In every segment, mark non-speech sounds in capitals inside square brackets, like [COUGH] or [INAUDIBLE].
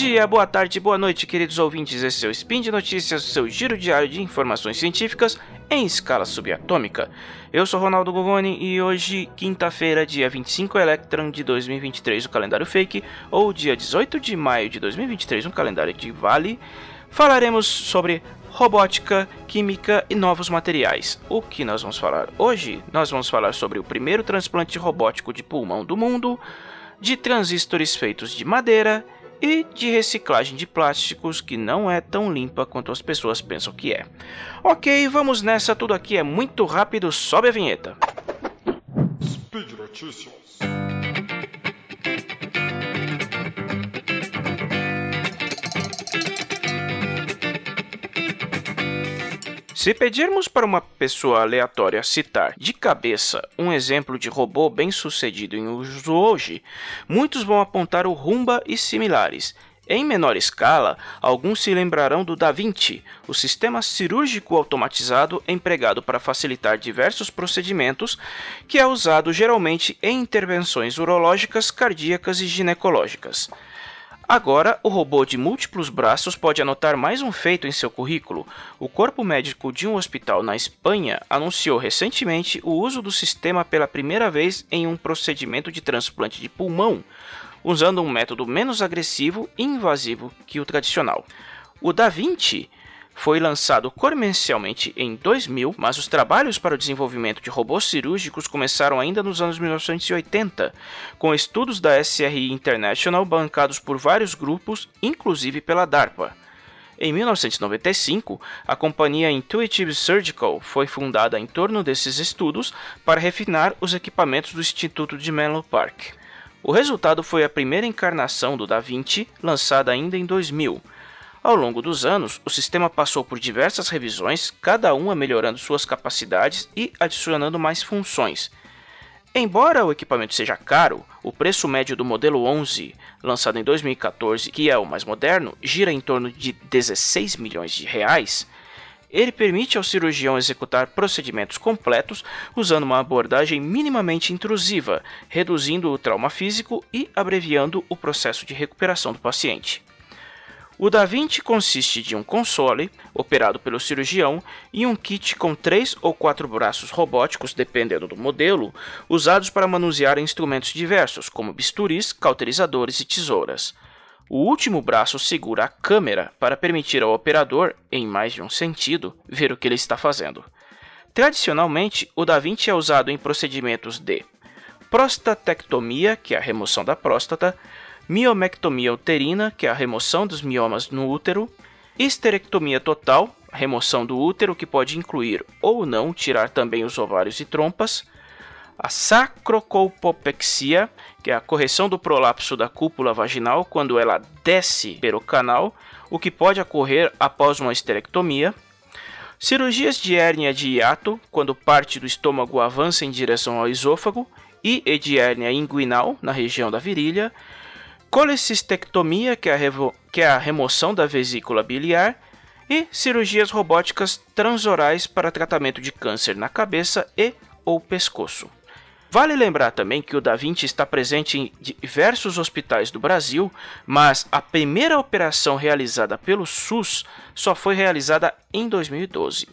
dia, boa tarde, boa noite, queridos ouvintes. Esse é o Spin de Notícias, seu giro diário de informações científicas em escala subatômica. Eu sou Ronaldo Gogoni e hoje, quinta-feira, dia 25 Electron de 2023, o calendário fake, ou dia 18 de maio de 2023, um calendário de Vale, falaremos sobre robótica, química e novos materiais. O que nós vamos falar hoje? Nós vamos falar sobre o primeiro transplante robótico de pulmão do mundo, de transistores feitos de madeira e de reciclagem de plásticos que não é tão limpa quanto as pessoas pensam que é. Ok, vamos nessa, tudo aqui é muito rápido, sobe a vinheta. Speed Notícias. Se pedirmos para uma pessoa aleatória citar de cabeça um exemplo de robô bem sucedido em uso hoje, muitos vão apontar o Rumba e similares. Em menor escala, alguns se lembrarão do Da Vinci, o sistema cirúrgico automatizado empregado para facilitar diversos procedimentos, que é usado geralmente em intervenções urológicas, cardíacas e ginecológicas. Agora, o robô de múltiplos braços pode anotar mais um feito em seu currículo. O corpo médico de um hospital na Espanha anunciou recentemente o uso do sistema pela primeira vez em um procedimento de transplante de pulmão, usando um método menos agressivo e invasivo que o tradicional. O Da Vinci foi lançado comercialmente em 2000, mas os trabalhos para o desenvolvimento de robôs cirúrgicos começaram ainda nos anos 1980, com estudos da SRI International bancados por vários grupos, inclusive pela DARPA. Em 1995, a companhia Intuitive Surgical foi fundada em torno desses estudos para refinar os equipamentos do Instituto de Menlo Park. O resultado foi a primeira encarnação do Da Vinci, lançada ainda em 2000, ao longo dos anos, o sistema passou por diversas revisões, cada uma melhorando suas capacidades e adicionando mais funções. Embora o equipamento seja caro, o preço médio do modelo 11, lançado em 2014, que é o mais moderno, gira em torno de 16 milhões de reais. Ele permite ao cirurgião executar procedimentos completos usando uma abordagem minimamente intrusiva, reduzindo o trauma físico e abreviando o processo de recuperação do paciente. O Da Vinci consiste de um console, operado pelo cirurgião, e um kit com três ou quatro braços robóticos, dependendo do modelo, usados para manusear instrumentos diversos, como bisturis, cauterizadores e tesouras. O último braço segura a câmera para permitir ao operador, em mais de um sentido, ver o que ele está fazendo. Tradicionalmente, o Da Vinci é usado em procedimentos de prostatectomia, que é a remoção da próstata, miomectomia uterina, que é a remoção dos miomas no útero, histerectomia total, remoção do útero, que pode incluir ou não tirar também os ovários e trompas, a sacrocolpopexia, que é a correção do prolapso da cúpula vaginal quando ela desce pelo canal, o que pode ocorrer após uma histerectomia, cirurgias de hérnia de hiato, quando parte do estômago avança em direção ao esôfago, e de hérnia inguinal, na região da virilha, colecistectomia, que é, a que é a remoção da vesícula biliar, e cirurgias robóticas transorais para tratamento de câncer na cabeça e ou pescoço. Vale lembrar também que o Da Vinci está presente em diversos hospitais do Brasil, mas a primeira operação realizada pelo SUS só foi realizada em 2012.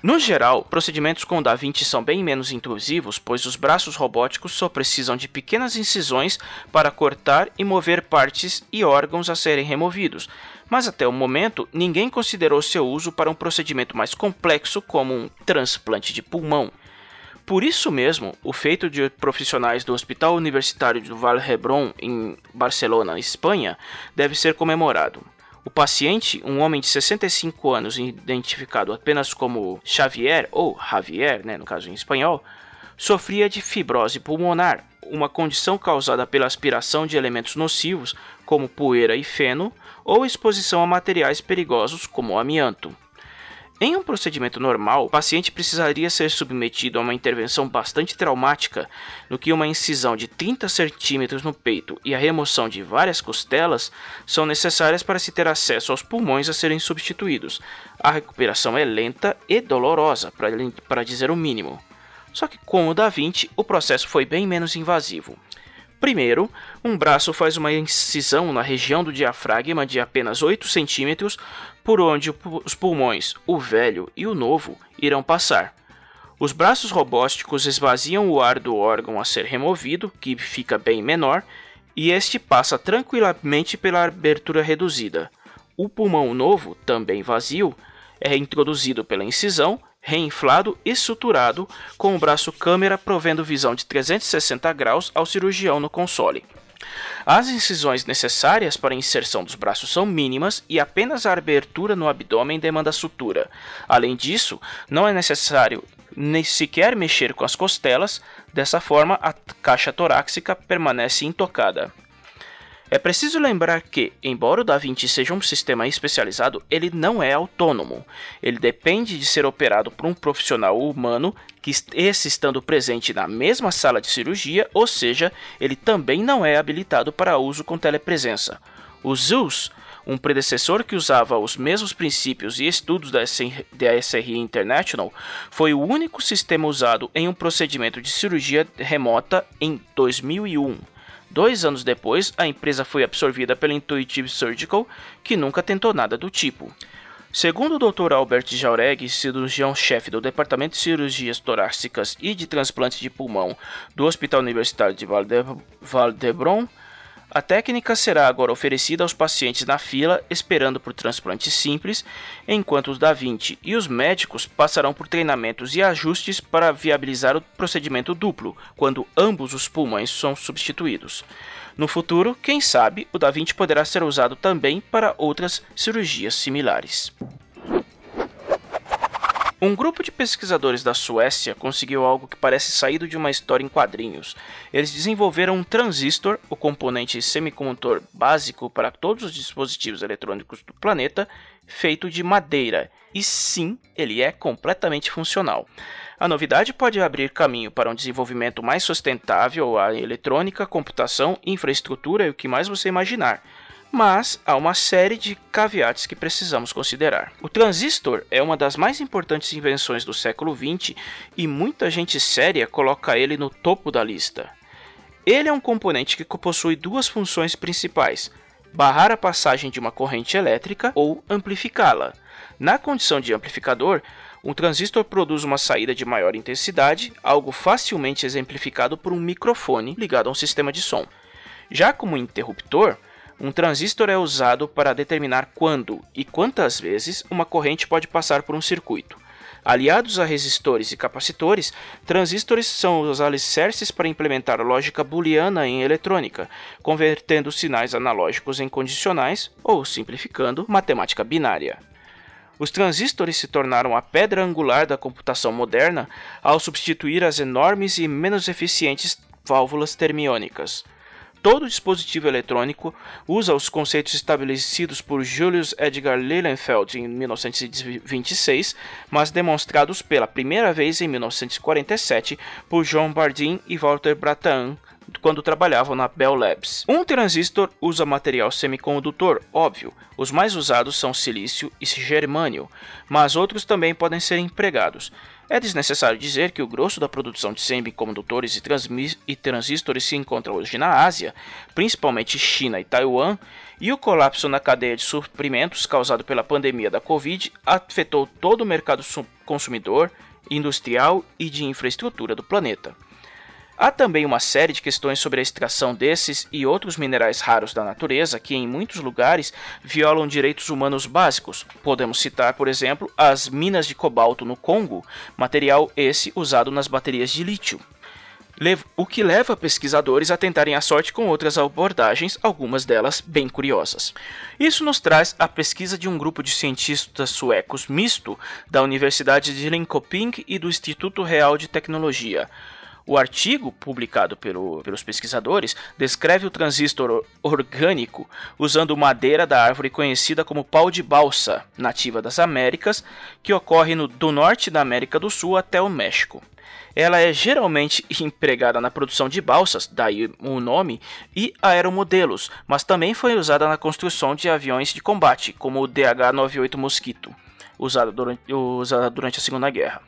No geral, procedimentos com Da Vinci são bem menos intrusivos, pois os braços robóticos só precisam de pequenas incisões para cortar e mover partes e órgãos a serem removidos, mas até o momento ninguém considerou seu uso para um procedimento mais complexo como um transplante de pulmão. Por isso mesmo, o feito de profissionais do Hospital Universitário do Vale Hebron, em Barcelona, Espanha, deve ser comemorado. O paciente, um homem de 65 anos, identificado apenas como Xavier, ou Javier, né, no caso em espanhol, sofria de fibrose pulmonar, uma condição causada pela aspiração de elementos nocivos, como poeira e feno, ou exposição a materiais perigosos, como amianto. Em um procedimento normal, o paciente precisaria ser submetido a uma intervenção bastante traumática, no que uma incisão de 30 centímetros no peito e a remoção de várias costelas são necessárias para se ter acesso aos pulmões a serem substituídos. A recuperação é lenta e dolorosa, para dizer o mínimo. Só que com o Da Vinci, o processo foi bem menos invasivo. Primeiro, um braço faz uma incisão na região do diafragma de apenas 8 centímetros, por onde os pulmões, o velho e o novo, irão passar. Os braços robósticos esvaziam o ar do órgão a ser removido, que fica bem menor, e este passa tranquilamente pela abertura reduzida. O pulmão novo, também vazio, é introduzido pela incisão, reinflado e suturado, com o braço câmera provendo visão de 360 graus ao cirurgião no console. As incisões necessárias para a inserção dos braços são mínimas e apenas a abertura no abdômen demanda sutura. Além disso, não é necessário nem sequer mexer com as costelas, dessa forma a caixa torácica permanece intocada. É preciso lembrar que, embora o Da Vinci seja um sistema especializado, ele não é autônomo. Ele depende de ser operado por um profissional humano, que esse estando presente na mesma sala de cirurgia, ou seja, ele também não é habilitado para uso com telepresença. O Zeus, um predecessor que usava os mesmos princípios e estudos da SRI International, foi o único sistema usado em um procedimento de cirurgia remota em 2001. Dois anos depois, a empresa foi absorvida pela Intuitive Surgical, que nunca tentou nada do tipo. Segundo o Dr. Albert Jauregui, cirurgião-chefe do Departamento de Cirurgias Torácicas e de Transplante de Pulmão do Hospital Universitário de Valdebron, a técnica será agora oferecida aos pacientes na fila esperando por transplante simples, enquanto os da Vinci e os médicos passarão por treinamentos e ajustes para viabilizar o procedimento duplo, quando ambos os pulmões são substituídos. No futuro, quem sabe, o da Vinci poderá ser usado também para outras cirurgias similares. Um grupo de pesquisadores da Suécia conseguiu algo que parece saído de uma história em quadrinhos. Eles desenvolveram um transistor, o componente semicondutor básico para todos os dispositivos eletrônicos do planeta, feito de madeira. E sim, ele é completamente funcional. A novidade pode abrir caminho para um desenvolvimento mais sustentável à eletrônica, computação, infraestrutura e o que mais você imaginar mas há uma série de caveates que precisamos considerar. O transistor é uma das mais importantes invenções do século XX e muita gente séria coloca ele no topo da lista. Ele é um componente que possui duas funções principais: barrar a passagem de uma corrente elétrica ou amplificá-la. Na condição de amplificador, um transistor produz uma saída de maior intensidade, algo facilmente exemplificado por um microfone ligado a um sistema de som. Já como interruptor, um transistor é usado para determinar quando e quantas vezes uma corrente pode passar por um circuito. Aliados a resistores e capacitores, transistores são os alicerces para implementar lógica booleana em eletrônica, convertendo sinais analógicos em condicionais ou, simplificando, matemática binária. Os transistores se tornaram a pedra angular da computação moderna ao substituir as enormes e menos eficientes válvulas termiônicas. Todo dispositivo eletrônico usa os conceitos estabelecidos por Julius Edgar Lilienfeld em 1926, mas demonstrados pela primeira vez em 1947 por John Bardeen e Walter Bratan quando trabalhavam na Bell Labs. Um transistor usa material semicondutor, óbvio. Os mais usados são silício e germânio, mas outros também podem ser empregados. É desnecessário dizer que o grosso da produção de semicondutores e, e transistores se encontra hoje na Ásia, principalmente China e Taiwan, e o colapso na cadeia de suprimentos causado pela pandemia da Covid afetou todo o mercado consumidor, industrial e de infraestrutura do planeta. Há também uma série de questões sobre a extração desses e outros minerais raros da natureza que, em muitos lugares, violam direitos humanos básicos. Podemos citar, por exemplo, as minas de cobalto no Congo, material esse usado nas baterias de lítio. O que leva pesquisadores a tentarem a sorte com outras abordagens, algumas delas bem curiosas. Isso nos traz a pesquisa de um grupo de cientistas suecos misto da Universidade de Linköping e do Instituto Real de Tecnologia. O artigo, publicado pelo, pelos pesquisadores, descreve o transistor orgânico usando madeira da árvore conhecida como pau de balsa, nativa das Américas, que ocorre no, do norte da América do Sul até o México. Ela é geralmente [LAUGHS] empregada na produção de balsas, daí o nome, e aeromodelos, mas também foi usada na construção de aviões de combate, como o DH-98 Mosquito, durante, usado durante a Segunda Guerra.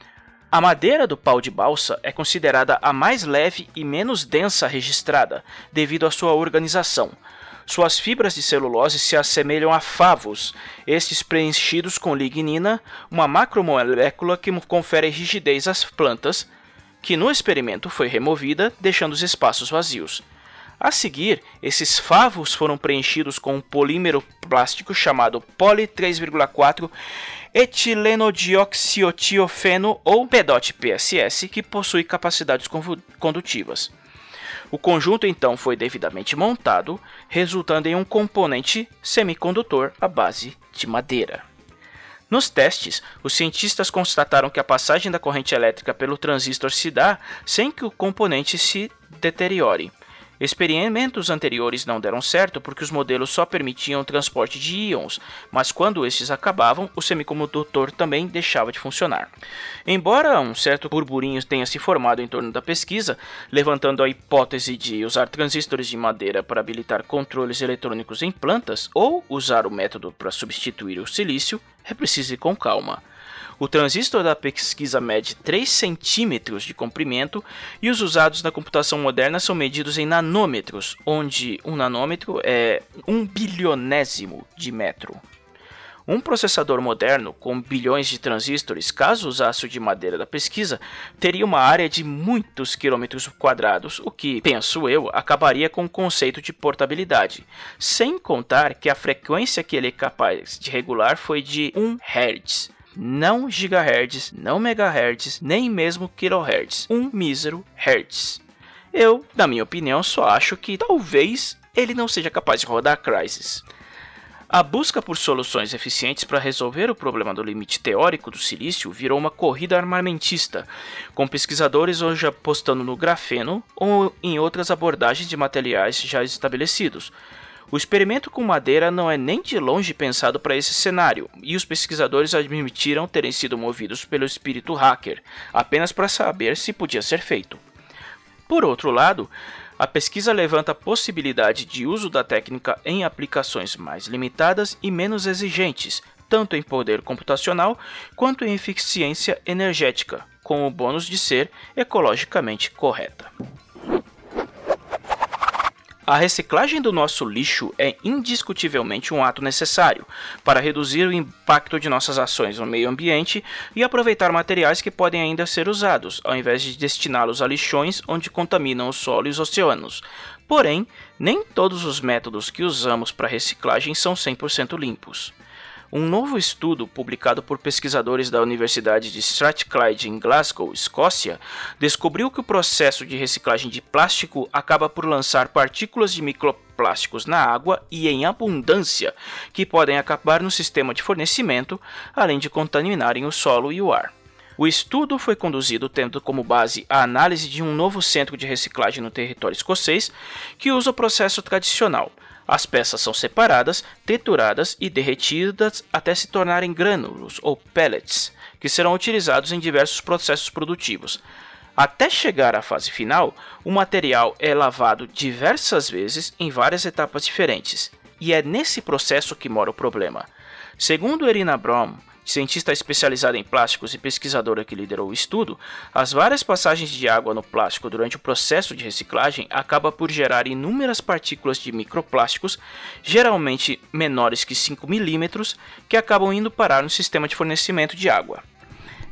A madeira do pau de balsa é considerada a mais leve e menos densa registrada, devido à sua organização. Suas fibras de celulose se assemelham a favos, estes preenchidos com lignina, uma macromolécula que confere rigidez às plantas, que no experimento foi removida, deixando os espaços vazios. A seguir, esses favos foram preenchidos com um polímero plástico chamado poli 3,4 etilenodioxiotiofeno ou PEDOT PSS, que possui capacidades condutivas. O conjunto então foi devidamente montado, resultando em um componente semicondutor à base de madeira. Nos testes, os cientistas constataram que a passagem da corrente elétrica pelo transistor se dá sem que o componente se deteriore. Experimentos anteriores não deram certo porque os modelos só permitiam o transporte de íons, mas quando estes acabavam, o semicondutor também deixava de funcionar. Embora um certo burburinho tenha se formado em torno da pesquisa, levantando a hipótese de usar transistores de madeira para habilitar controles eletrônicos em plantas ou usar o método para substituir o silício, é preciso ir com calma. O transistor da pesquisa mede 3 centímetros de comprimento e os usados na computação moderna são medidos em nanômetros, onde um nanômetro é um bilionésimo de metro. Um processador moderno com bilhões de transistores, caso usasse o de madeira da pesquisa, teria uma área de muitos quilômetros quadrados, o que, penso eu, acabaria com o conceito de portabilidade. Sem contar que a frequência que ele é capaz de regular foi de 1 Hz não gigahertz, não megahertz, nem mesmo kilohertz, um mísero hertz. Eu, na minha opinião, só acho que talvez ele não seja capaz de rodar Crysis. A busca por soluções eficientes para resolver o problema do limite teórico do silício virou uma corrida armamentista, com pesquisadores hoje apostando no grafeno ou em outras abordagens de materiais já estabelecidos, o experimento com madeira não é nem de longe pensado para esse cenário, e os pesquisadores admitiram terem sido movidos pelo espírito hacker, apenas para saber se podia ser feito. Por outro lado, a pesquisa levanta a possibilidade de uso da técnica em aplicações mais limitadas e menos exigentes, tanto em poder computacional quanto em eficiência energética, com o bônus de ser ecologicamente correta. A reciclagem do nosso lixo é indiscutivelmente um ato necessário para reduzir o impacto de nossas ações no meio ambiente e aproveitar materiais que podem ainda ser usados, ao invés de destiná-los a lixões onde contaminam o solo e os oceanos. Porém, nem todos os métodos que usamos para reciclagem são 100% limpos. Um novo estudo publicado por pesquisadores da Universidade de Strathclyde em Glasgow, Escócia, descobriu que o processo de reciclagem de plástico acaba por lançar partículas de microplásticos na água e em abundância, que podem acabar no sistema de fornecimento, além de contaminarem o solo e o ar. O estudo foi conduzido tendo como base a análise de um novo centro de reciclagem no território escocês que usa o processo tradicional, as peças são separadas, trituradas e derretidas até se tornarem grânulos ou pellets, que serão utilizados em diversos processos produtivos. Até chegar à fase final, o material é lavado diversas vezes em várias etapas diferentes, e é nesse processo que mora o problema. Segundo Erina Brom, cientista especializada em plásticos e pesquisadora que liderou o estudo, as várias passagens de água no plástico durante o processo de reciclagem acaba por gerar inúmeras partículas de microplásticos, geralmente menores que 5 milímetros, que acabam indo parar no sistema de fornecimento de água.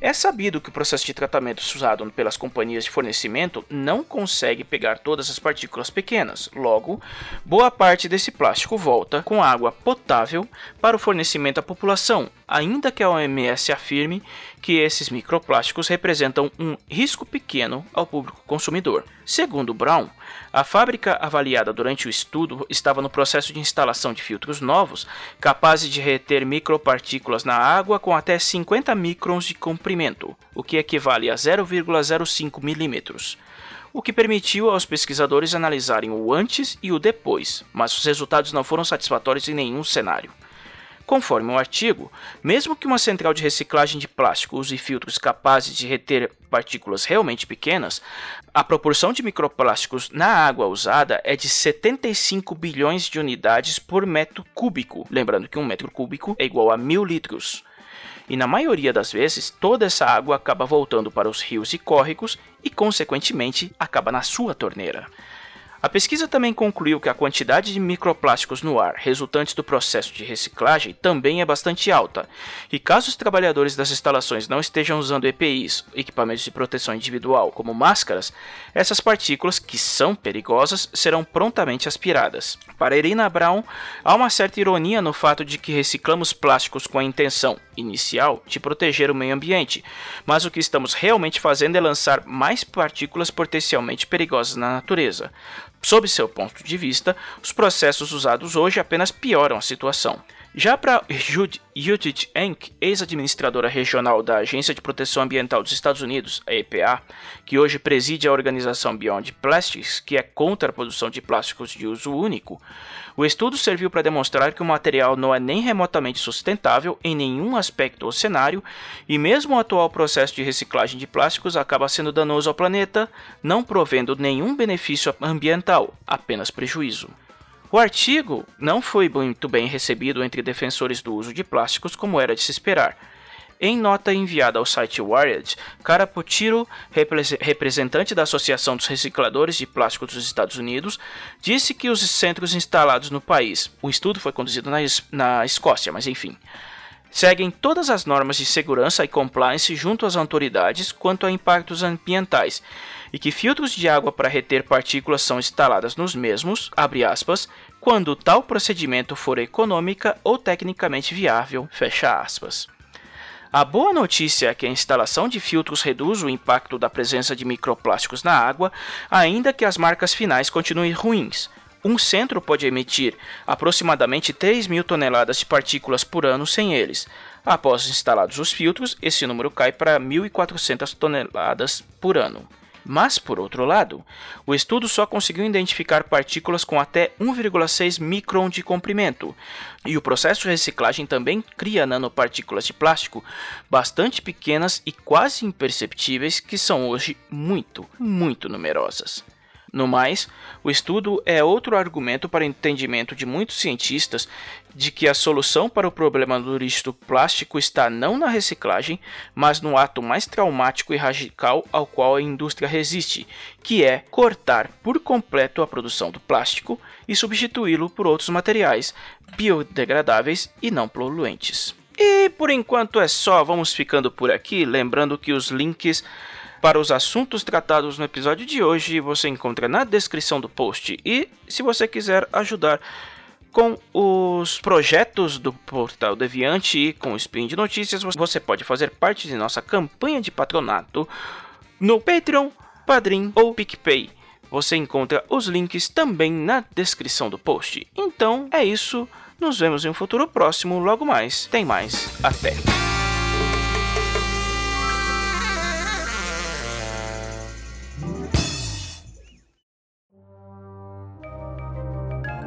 É sabido que o processo de tratamento usado pelas companhias de fornecimento não consegue pegar todas as partículas pequenas, logo, boa parte desse plástico volta com água potável para o fornecimento à população, ainda que a OMS afirme que esses microplásticos representam um risco pequeno ao público consumidor. Segundo Brown, a fábrica avaliada durante o estudo estava no processo de instalação de filtros novos, capazes de reter micropartículas na água com até 50 microns de comprimento, o que equivale a 0,05 milímetros o que permitiu aos pesquisadores analisarem o antes e o depois, mas os resultados não foram satisfatórios em nenhum cenário. Conforme o artigo, mesmo que uma central de reciclagem de plástico use filtros capazes de reter partículas realmente pequenas, a proporção de microplásticos na água usada é de 75 bilhões de unidades por metro cúbico. Lembrando que um metro cúbico é igual a mil litros. e na maioria das vezes toda essa água acaba voltando para os rios e córregos e, consequentemente, acaba na sua torneira. A pesquisa também concluiu que a quantidade de microplásticos no ar resultantes do processo de reciclagem também é bastante alta, e caso os trabalhadores das instalações não estejam usando EPIs, equipamentos de proteção individual, como máscaras, essas partículas, que são perigosas, serão prontamente aspiradas. Para Irina Brown, há uma certa ironia no fato de que reciclamos plásticos com a intenção inicial de proteger o meio ambiente, mas o que estamos realmente fazendo é lançar mais partículas potencialmente perigosas na natureza. Sob seu ponto de vista, os processos usados hoje apenas pioram a situação. Já para Judith Enck, ex-administradora regional da Agência de Proteção Ambiental dos Estados Unidos, a EPA, que hoje preside a organização Beyond Plastics, que é contra a produção de plásticos de uso único, o estudo serviu para demonstrar que o material não é nem remotamente sustentável em nenhum aspecto ou cenário, e mesmo o atual processo de reciclagem de plásticos acaba sendo danoso ao planeta, não provendo nenhum benefício ambiental, apenas prejuízo. O artigo não foi muito bem recebido entre defensores do uso de plásticos como era de se esperar. Em nota enviada ao site Wired, Caraputiro, representante da Associação dos Recicladores de Plástico dos Estados Unidos, disse que os centros instalados no país, o estudo foi conduzido na, na Escócia, mas enfim, seguem todas as normas de segurança e compliance junto às autoridades quanto a impactos ambientais e que filtros de água para reter partículas são instalados nos mesmos, aspas, quando tal procedimento for econômica ou tecnicamente viável, fecha aspas. A boa notícia é que a instalação de filtros reduz o impacto da presença de microplásticos na água, ainda que as marcas finais continuem ruins. Um centro pode emitir aproximadamente 3 mil toneladas de partículas por ano sem eles. Após instalados os filtros, esse número cai para 1.400 toneladas por ano. Mas, por outro lado, o estudo só conseguiu identificar partículas com até 1,6 micron de comprimento, e o processo de reciclagem também cria nanopartículas de plástico bastante pequenas e quase imperceptíveis que são hoje muito, muito numerosas. No mais, o estudo é outro argumento para o entendimento de muitos cientistas de que a solução para o problema do lixo plástico está não na reciclagem, mas no ato mais traumático e radical ao qual a indústria resiste, que é cortar por completo a produção do plástico e substituí-lo por outros materiais biodegradáveis e não poluentes. E por enquanto é só, vamos ficando por aqui, lembrando que os links para os assuntos tratados no episódio de hoje você encontra na descrição do post. E se você quiser ajudar com os projetos do Portal Deviante e com o Spin de Notícias, você pode fazer parte de nossa campanha de patronato no Patreon, Padrim ou PicPay. Você encontra os links também na descrição do post. Então é isso, nos vemos em um futuro próximo, logo mais. Tem mais, até!